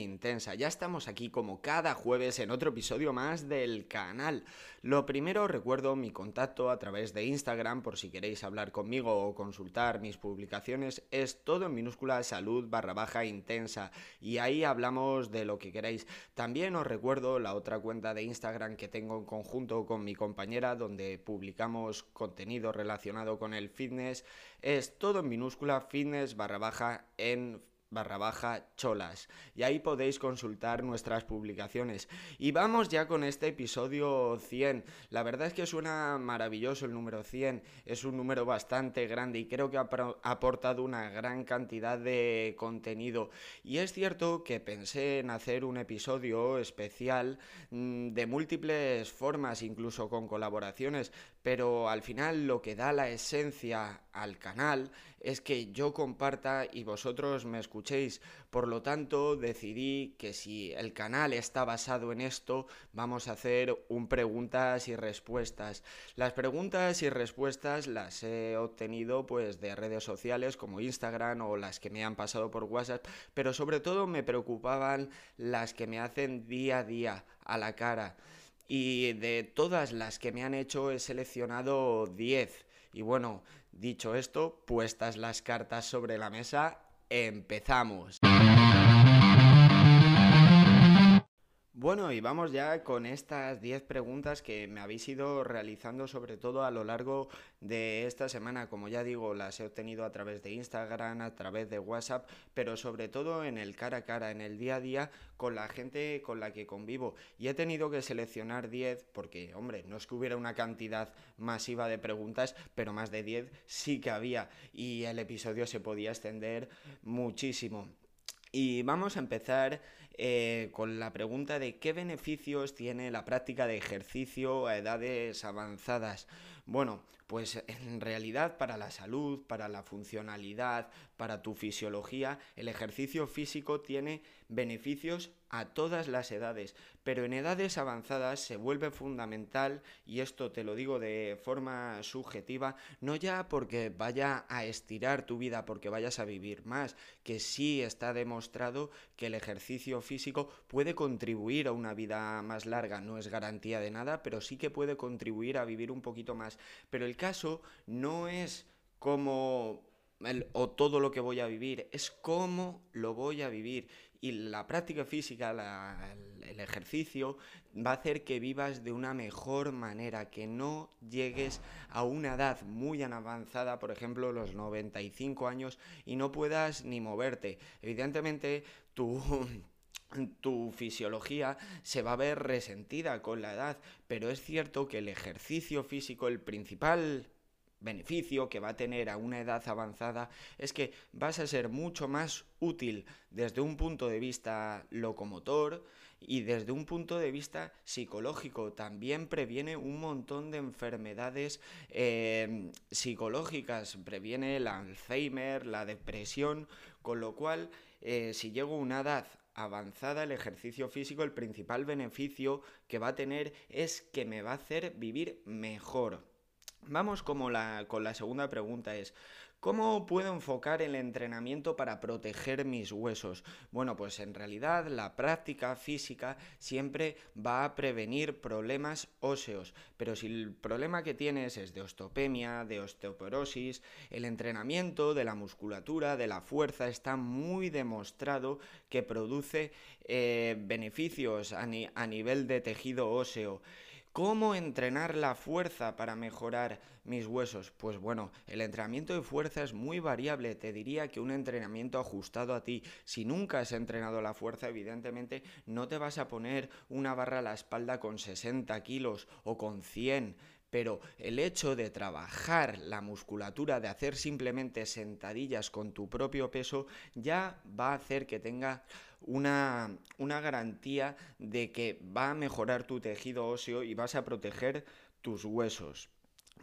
intensa. Ya estamos aquí como cada jueves en otro episodio más del canal. Lo primero recuerdo mi contacto a través de Instagram por si queréis hablar conmigo o consultar mis publicaciones. Es todo en minúscula salud barra baja intensa y ahí hablamos de lo que queráis. También os recuerdo la otra cuenta de Instagram que tengo en conjunto con mi compañera donde publicamos contenido relacionado con el fitness. Es todo en minúscula fitness barra baja en barra baja cholas. Y ahí podéis consultar nuestras publicaciones. Y vamos ya con este episodio 100 la verdad es que suena maravilloso el número 100 es un número bastante grande y creo que ha aportado una gran cantidad de contenido. Y es cierto que pensé en hacer un episodio especial mm, de múltiples formas incluso con colaboraciones pero al final lo que da la esencia al canal es que yo comparta y vosotros me escuchéis. Por lo tanto, decidí que si el canal está basado en esto, vamos a hacer un preguntas y respuestas. Las preguntas y respuestas las he obtenido pues de redes sociales como Instagram o las que me han pasado por WhatsApp, pero sobre todo me preocupaban las que me hacen día a día a la cara. Y de todas las que me han hecho he seleccionado 10. Y bueno, dicho esto, puestas las cartas sobre la mesa, empezamos. Bueno, y vamos ya con estas 10 preguntas que me habéis ido realizando sobre todo a lo largo de esta semana. Como ya digo, las he obtenido a través de Instagram, a través de WhatsApp, pero sobre todo en el cara a cara, en el día a día con la gente con la que convivo. Y he tenido que seleccionar 10 porque, hombre, no es que hubiera una cantidad masiva de preguntas, pero más de 10 sí que había y el episodio se podía extender muchísimo. Y vamos a empezar eh, con la pregunta de qué beneficios tiene la práctica de ejercicio a edades avanzadas. Bueno, pues en realidad para la salud, para la funcionalidad, para tu fisiología, el ejercicio físico tiene beneficios a todas las edades, pero en edades avanzadas se vuelve fundamental, y esto te lo digo de forma subjetiva, no ya porque vaya a estirar tu vida, porque vayas a vivir más, que sí está demostrado que el ejercicio físico puede contribuir a una vida más larga, no es garantía de nada, pero sí que puede contribuir a vivir un poquito más. Pero el caso no es como o todo lo que voy a vivir, es cómo lo voy a vivir. Y la práctica física, el, ejercicio, va a hacer que vivas de una mejor manera, que no llegues a una edad muy avanzada, por ejemplo, los 95 años, y no puedas ni moverte. Evidentemente, tu, tu fisiología se va a ver resentida con la edad, pero es cierto que el ejercicio físico, el principal beneficio que va a tener a una edad avanzada es que vas a ser mucho más útil desde un punto de vista locomotor y desde un punto de vista psicológico. También previene un montón de enfermedades eh, psicológicas, previene el Alzheimer, la depresión, con lo cual eh, si llego a una edad avanzada el ejercicio físico, el principal beneficio que va a tener es que me va a hacer vivir mejor. Vamos como la, con la segunda pregunta es, ¿Cómo puedo enfocar el entrenamiento para proteger mis huesos? Bueno, pues en realidad la práctica física siempre va a prevenir problemas óseos, pero si el problema que tienes es de osteopenia, de osteoporosis, el entrenamiento de la musculatura, de la fuerza, está muy demostrado que produce eh, beneficios a nivel de tejido óseo. ¿Cómo entrenar la fuerza para mejorar mis huesos? Pues bueno, el entrenamiento de fuerza es muy variable. Te diría que un entrenamiento ajustado a ti. Si nunca has entrenado la fuerza, evidentemente no te vas a poner una barra a la espalda con 60 kilos o con 100 pero el hecho de trabajar la musculatura, de hacer simplemente sentadillas con tu propio peso, ya va a hacer que tenga una, una garantía de que va a mejorar tu tejido óseo y vas a proteger tus huesos.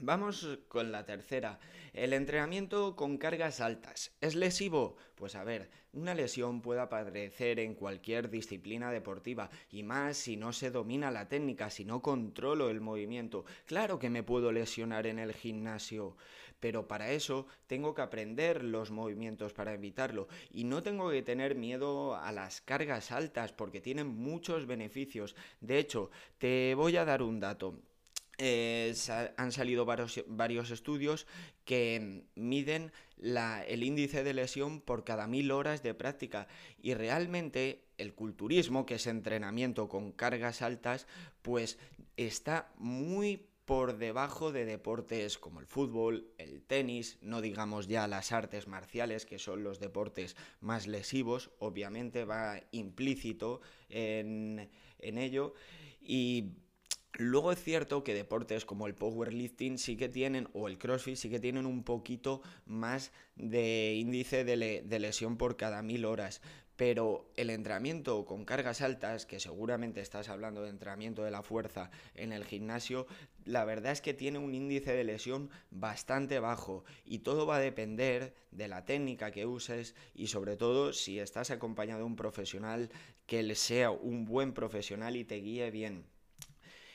Vamos con la tercera. El entrenamiento con cargas altas. ¿Es lesivo? Pues a ver, una lesión puede aparecer en cualquier disciplina deportiva y más si no se domina la técnica, si no controlo el movimiento. Claro que me puedo lesionar en el gimnasio, pero para eso tengo que aprender los movimientos para evitarlo y no tengo que tener miedo a las cargas altas porque tienen muchos beneficios. De hecho, te voy a dar un dato. Eh, han salido varios, estudios que miden el índice de lesión por cada mil horas de práctica y realmente el culturismo, que es entrenamiento con cargas altas, pues está muy por debajo de deportes como el fútbol, el tenis, no digamos ya las artes marciales, que son los deportes más lesivos, obviamente va implícito en, en ello. Y Luego es cierto que deportes como el powerlifting sí que tienen, o el crossfit sí que tienen un poquito más de índice de, lesión por cada mil horas. Pero el entrenamiento con cargas altas, que seguramente estás hablando de entrenamiento de la fuerza en el gimnasio, la verdad es que tiene un índice de lesión bastante bajo y todo va a depender de la técnica que uses y sobre todo si estás acompañado de un profesional que sea un buen profesional y te guíe bien.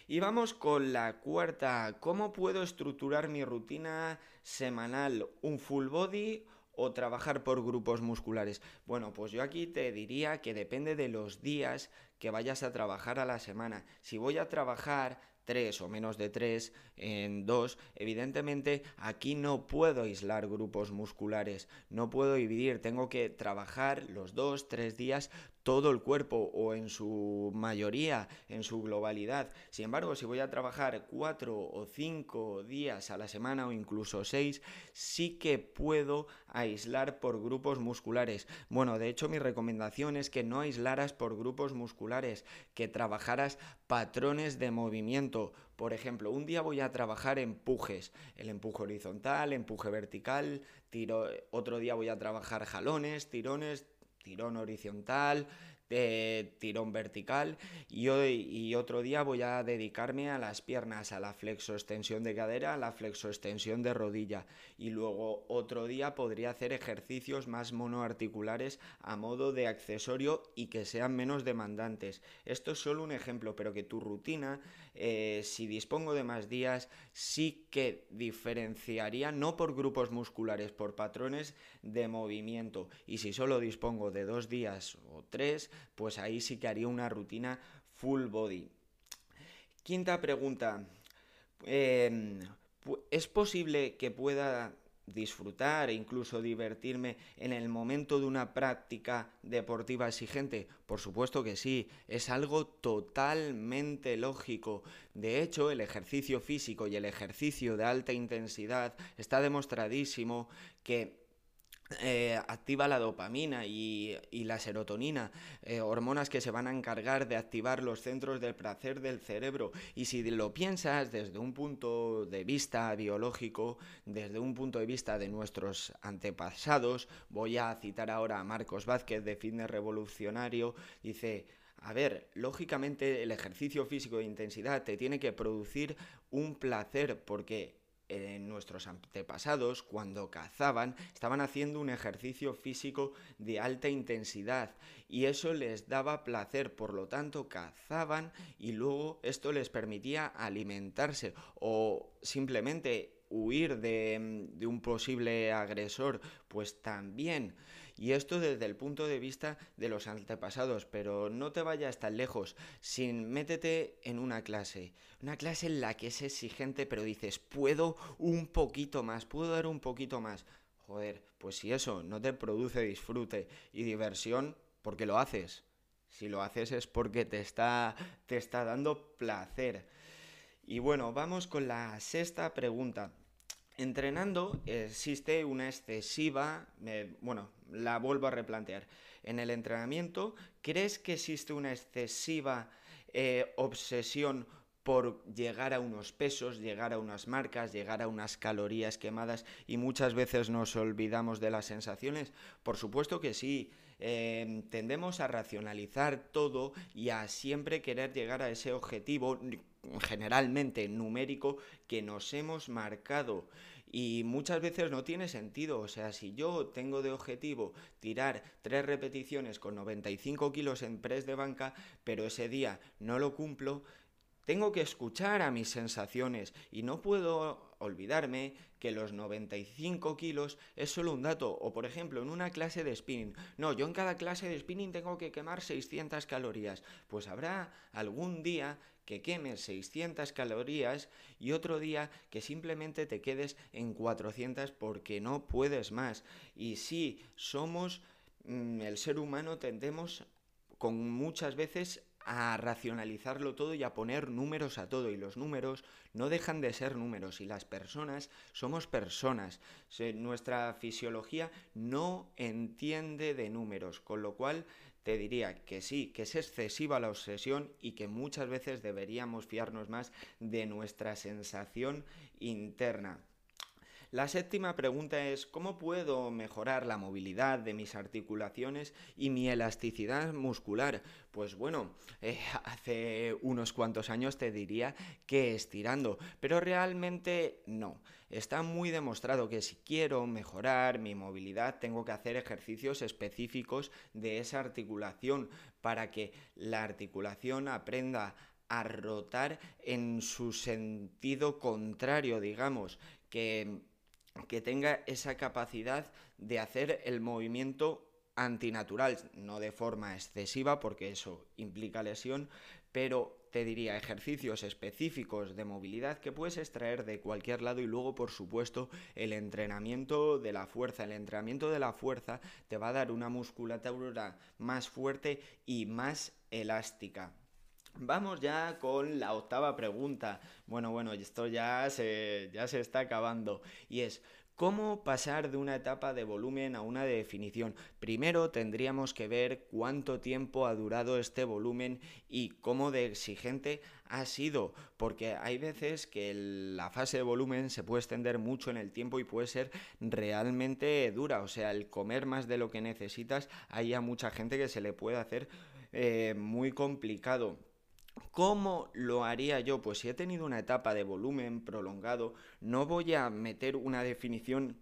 Y vamos con la cuarta. ¿Cómo puedo estructurar mi rutina semanal? ¿Un full body o trabajar por grupos musculares? Bueno, pues yo aquí te diría que depende de los días que vayas a trabajar a la semana. Si voy a trabajar tres o menos de tres en dos, evidentemente aquí no puedo aislar grupos musculares, no puedo dividir, tengo que trabajar los dos, tres días todo el cuerpo o en su mayoría, en su globalidad. Sin embargo, si voy a trabajar cuatro o cinco días a la semana o incluso seis, sí que puedo aislar por grupos musculares. Bueno, de hecho mi recomendación es que no aislaras por grupos musculares, que trabajaras patrones de movimiento. Por ejemplo, un día voy a trabajar empujes, el empuje horizontal, empuje vertical, otro día voy a trabajar jalones, tirones, tirón horizontal, de tirón vertical y, hoy, y otro día voy a dedicarme a las piernas, a la flexo extensión de cadera, a la flexo extensión de rodilla y luego otro día podría hacer ejercicios más monoarticulares a modo de accesorio y que sean menos demandantes. Esto es solo un ejemplo, pero que tu rutina eh, si dispongo de más días, sí que diferenciaría no por grupos musculares, por patrones de movimiento. Y si solo dispongo de dos días o tres, pues ahí sí que haría una rutina full body. Quinta pregunta. Em, ¿Es posible que pueda disfrutar e incluso divertirme en el momento de una práctica deportiva exigente? Por supuesto que sí, es algo totalmente lógico. De hecho, el ejercicio físico y el ejercicio de alta intensidad está demostradísimo que eh, activa la dopamina y, la serotonina, eh, hormonas que se van a encargar de activar los centros del placer del cerebro. Y si lo piensas desde un punto de vista biológico, desde un punto de vista de nuestros antepasados, voy a citar ahora a Marcos Vázquez de Fitness Revolucionario, dice, a ver, lógicamente el ejercicio físico de intensidad te tiene que producir un placer porque nuestros antepasados, cuando cazaban, estaban haciendo un ejercicio físico de alta intensidad y eso les daba placer, por lo tanto cazaban y luego esto les permitía alimentarse o simplemente huir de, un posible agresor, pues también y esto desde el punto de vista de los antepasados, pero no te vayas tan lejos, sin métete en una clase, una clase en la que es exigente, pero dices, puedo un poquito más, puedo dar un poquito más. Joder, pues si eso no te produce disfrute y diversión, ¿por qué lo haces? Si lo haces es porque te está, te está dando placer. Y bueno, vamos con la sexta pregunta. Entrenando existe una excesiva, bueno, la vuelvo a replantear. En el entrenamiento, ¿crees que existe una excesiva eh, obsesión por llegar a unos pesos, llegar a unas marcas, llegar a unas calorías quemadas y muchas veces nos olvidamos de las sensaciones? Por supuesto que sí. Em, tendemos a racionalizar todo y a siempre querer llegar a ese objetivo generalmente numérico que nos hemos marcado y muchas veces no tiene sentido. O sea, si yo tengo de objetivo tirar tres repeticiones con 95 kilos en press de banca, pero ese día no lo cumplo, tengo que escuchar a mis sensaciones y no puedo olvidarme que los 95 kilos es solo un dato. O por ejemplo, en una clase de spinning. No, yo en cada clase de spinning tengo que quemar 600 calorías. Pues habrá algún día que quemes 600 calorías y otro día que simplemente te quedes en 400 porque no puedes más. Y si somos, mm, el ser humano tendemos con muchas veces a racionalizarlo todo y a poner números a todo. Y los números no dejan de ser números. Y las personas somos personas. nuestra fisiología no entiende de números. Con lo cual te diría que sí, que es excesiva la obsesión y que muchas veces deberíamos fiarnos más de nuestra sensación interna. La séptima pregunta es, ¿cómo puedo mejorar la movilidad de mis articulaciones y mi elasticidad muscular? Pues bueno, eh, hace unos cuantos años te diría que estirando, pero realmente no. Está muy demostrado que si quiero mejorar mi movilidad tengo que hacer ejercicios específicos de esa articulación para que la articulación aprenda a rotar en su sentido contrario, digamos, que que tenga esa capacidad de hacer el movimiento antinatural, no de forma excesiva porque eso implica lesión, pero te diría ejercicios específicos de movilidad que puedes extraer de cualquier lado y luego por supuesto el entrenamiento de la fuerza. El entrenamiento de la fuerza te va a dar una musculatura más fuerte y más elástica. Vamos ya con la octava pregunta. Bueno, bueno, esto ya se, ya se está acabando. Y es, ¿cómo pasar de una etapa de volumen a una de definición? Primero tendríamos que ver cuánto tiempo ha durado este volumen y cómo de exigente ha sido, porque hay veces que la fase de volumen se puede extender mucho en el tiempo y puede ser realmente dura. O sea, el comer más de lo que necesitas, hay a mucha gente que se le puede hacer eh, muy complicado. ¿Cómo lo haría yo? Pues si he tenido una etapa de volumen prolongado, no voy a meter una definición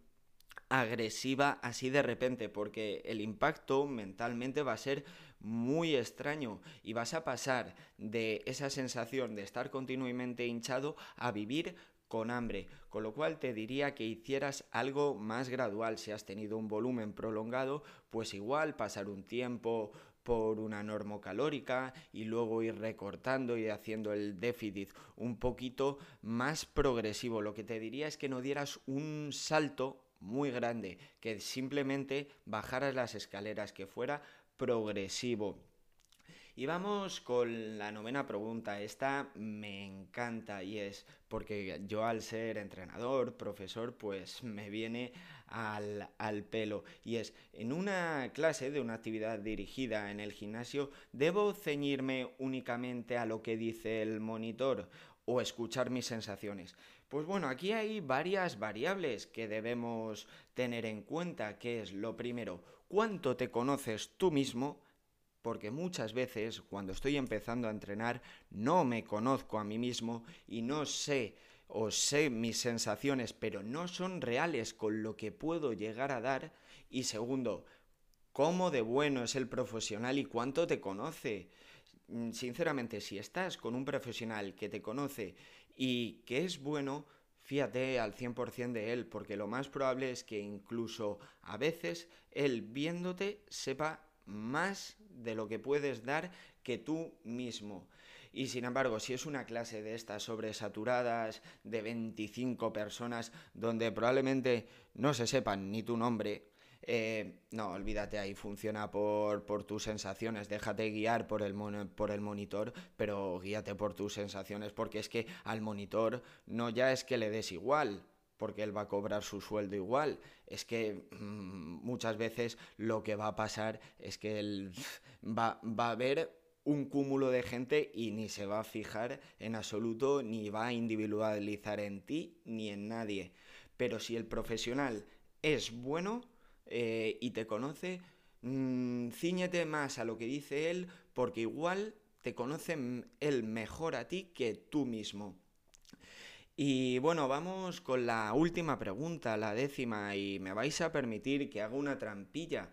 agresiva así de repente, porque el impacto mentalmente va a ser muy extraño y vas a pasar de esa sensación de estar continuamente hinchado a vivir con hambre, con lo cual te diría que hicieras algo más gradual. Si has tenido un volumen prolongado, pues igual pasar un tiempo por una normocalórica y luego ir recortando y haciendo el déficit un poquito más progresivo. Lo que te diría es que no dieras un salto muy grande, que simplemente bajaras las escaleras, que fuera progresivo. Y vamos con la novena pregunta. Esta me encanta y es porque yo al ser entrenador, profesor, pues me viene al, al, pelo. Y es, en una clase de una actividad dirigida en el gimnasio, ¿debo ceñirme únicamente a lo que dice el monitor o escuchar mis sensaciones? Pues bueno, aquí hay varias variables que debemos tener en cuenta, que es lo primero, cuánto te conoces tú mismo, porque muchas veces cuando estoy empezando a entrenar no me conozco a mí mismo y no sé o sé mis sensaciones, pero no son reales con lo que puedo llegar a dar. Y segundo, cómo de bueno es el profesional y cuánto te conoce. Mm, sinceramente, si estás con un profesional que te conoce y que es bueno, fíjate al 100% de él, porque lo más probable es que incluso a veces él viéndote sepa más de lo que puedes dar que tú mismo. Y sin embargo, si es una clase de estas sobresaturadas de 25 personas donde probablemente no se sepan ni tu nombre, eh, no, olvídate ahí, funciona por, por, tus sensaciones, déjate guiar por el, por el monitor, pero guíate por tus sensaciones, porque es que al monitor no ya es que le des igual, porque él va a cobrar su sueldo igual. Es que mm, muchas veces lo que va a pasar es que él va, va a ver un cúmulo de gente y ni se va a fijar en absoluto, ni va a individualizar en ti ni en nadie. Pero si el profesional es bueno eh, y te conoce, mmm, ciñete más a lo que dice él, porque igual te conoce él mejor a ti que tú mismo. Y bueno, vamos con la última pregunta, la décima, y me vais a permitir que haga una trampilla,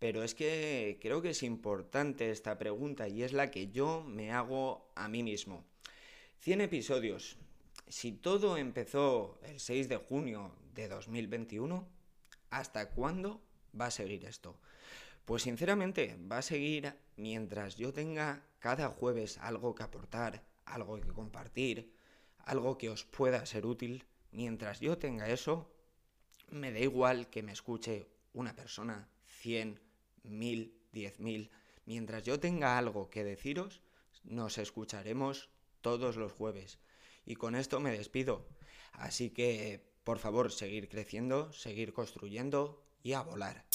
pero es que creo que es importante esta pregunta y es la que yo me hago a mí mismo. 100 episodios. Si todo empezó el 6 de junio de 2021, ¿hasta cuándo va a seguir esto? Pues sinceramente va a seguir mientras yo tenga cada jueves algo que aportar, algo que compartir, algo que os pueda ser útil. Mientras yo tenga eso, me da igual que me escuche una persona, 100, 1000, 10.000. Mientras yo tenga algo que deciros, nos escucharemos todos los jueves. Y con esto me despido. Así que, por favor, seguir creciendo, seguir construyendo y a volar.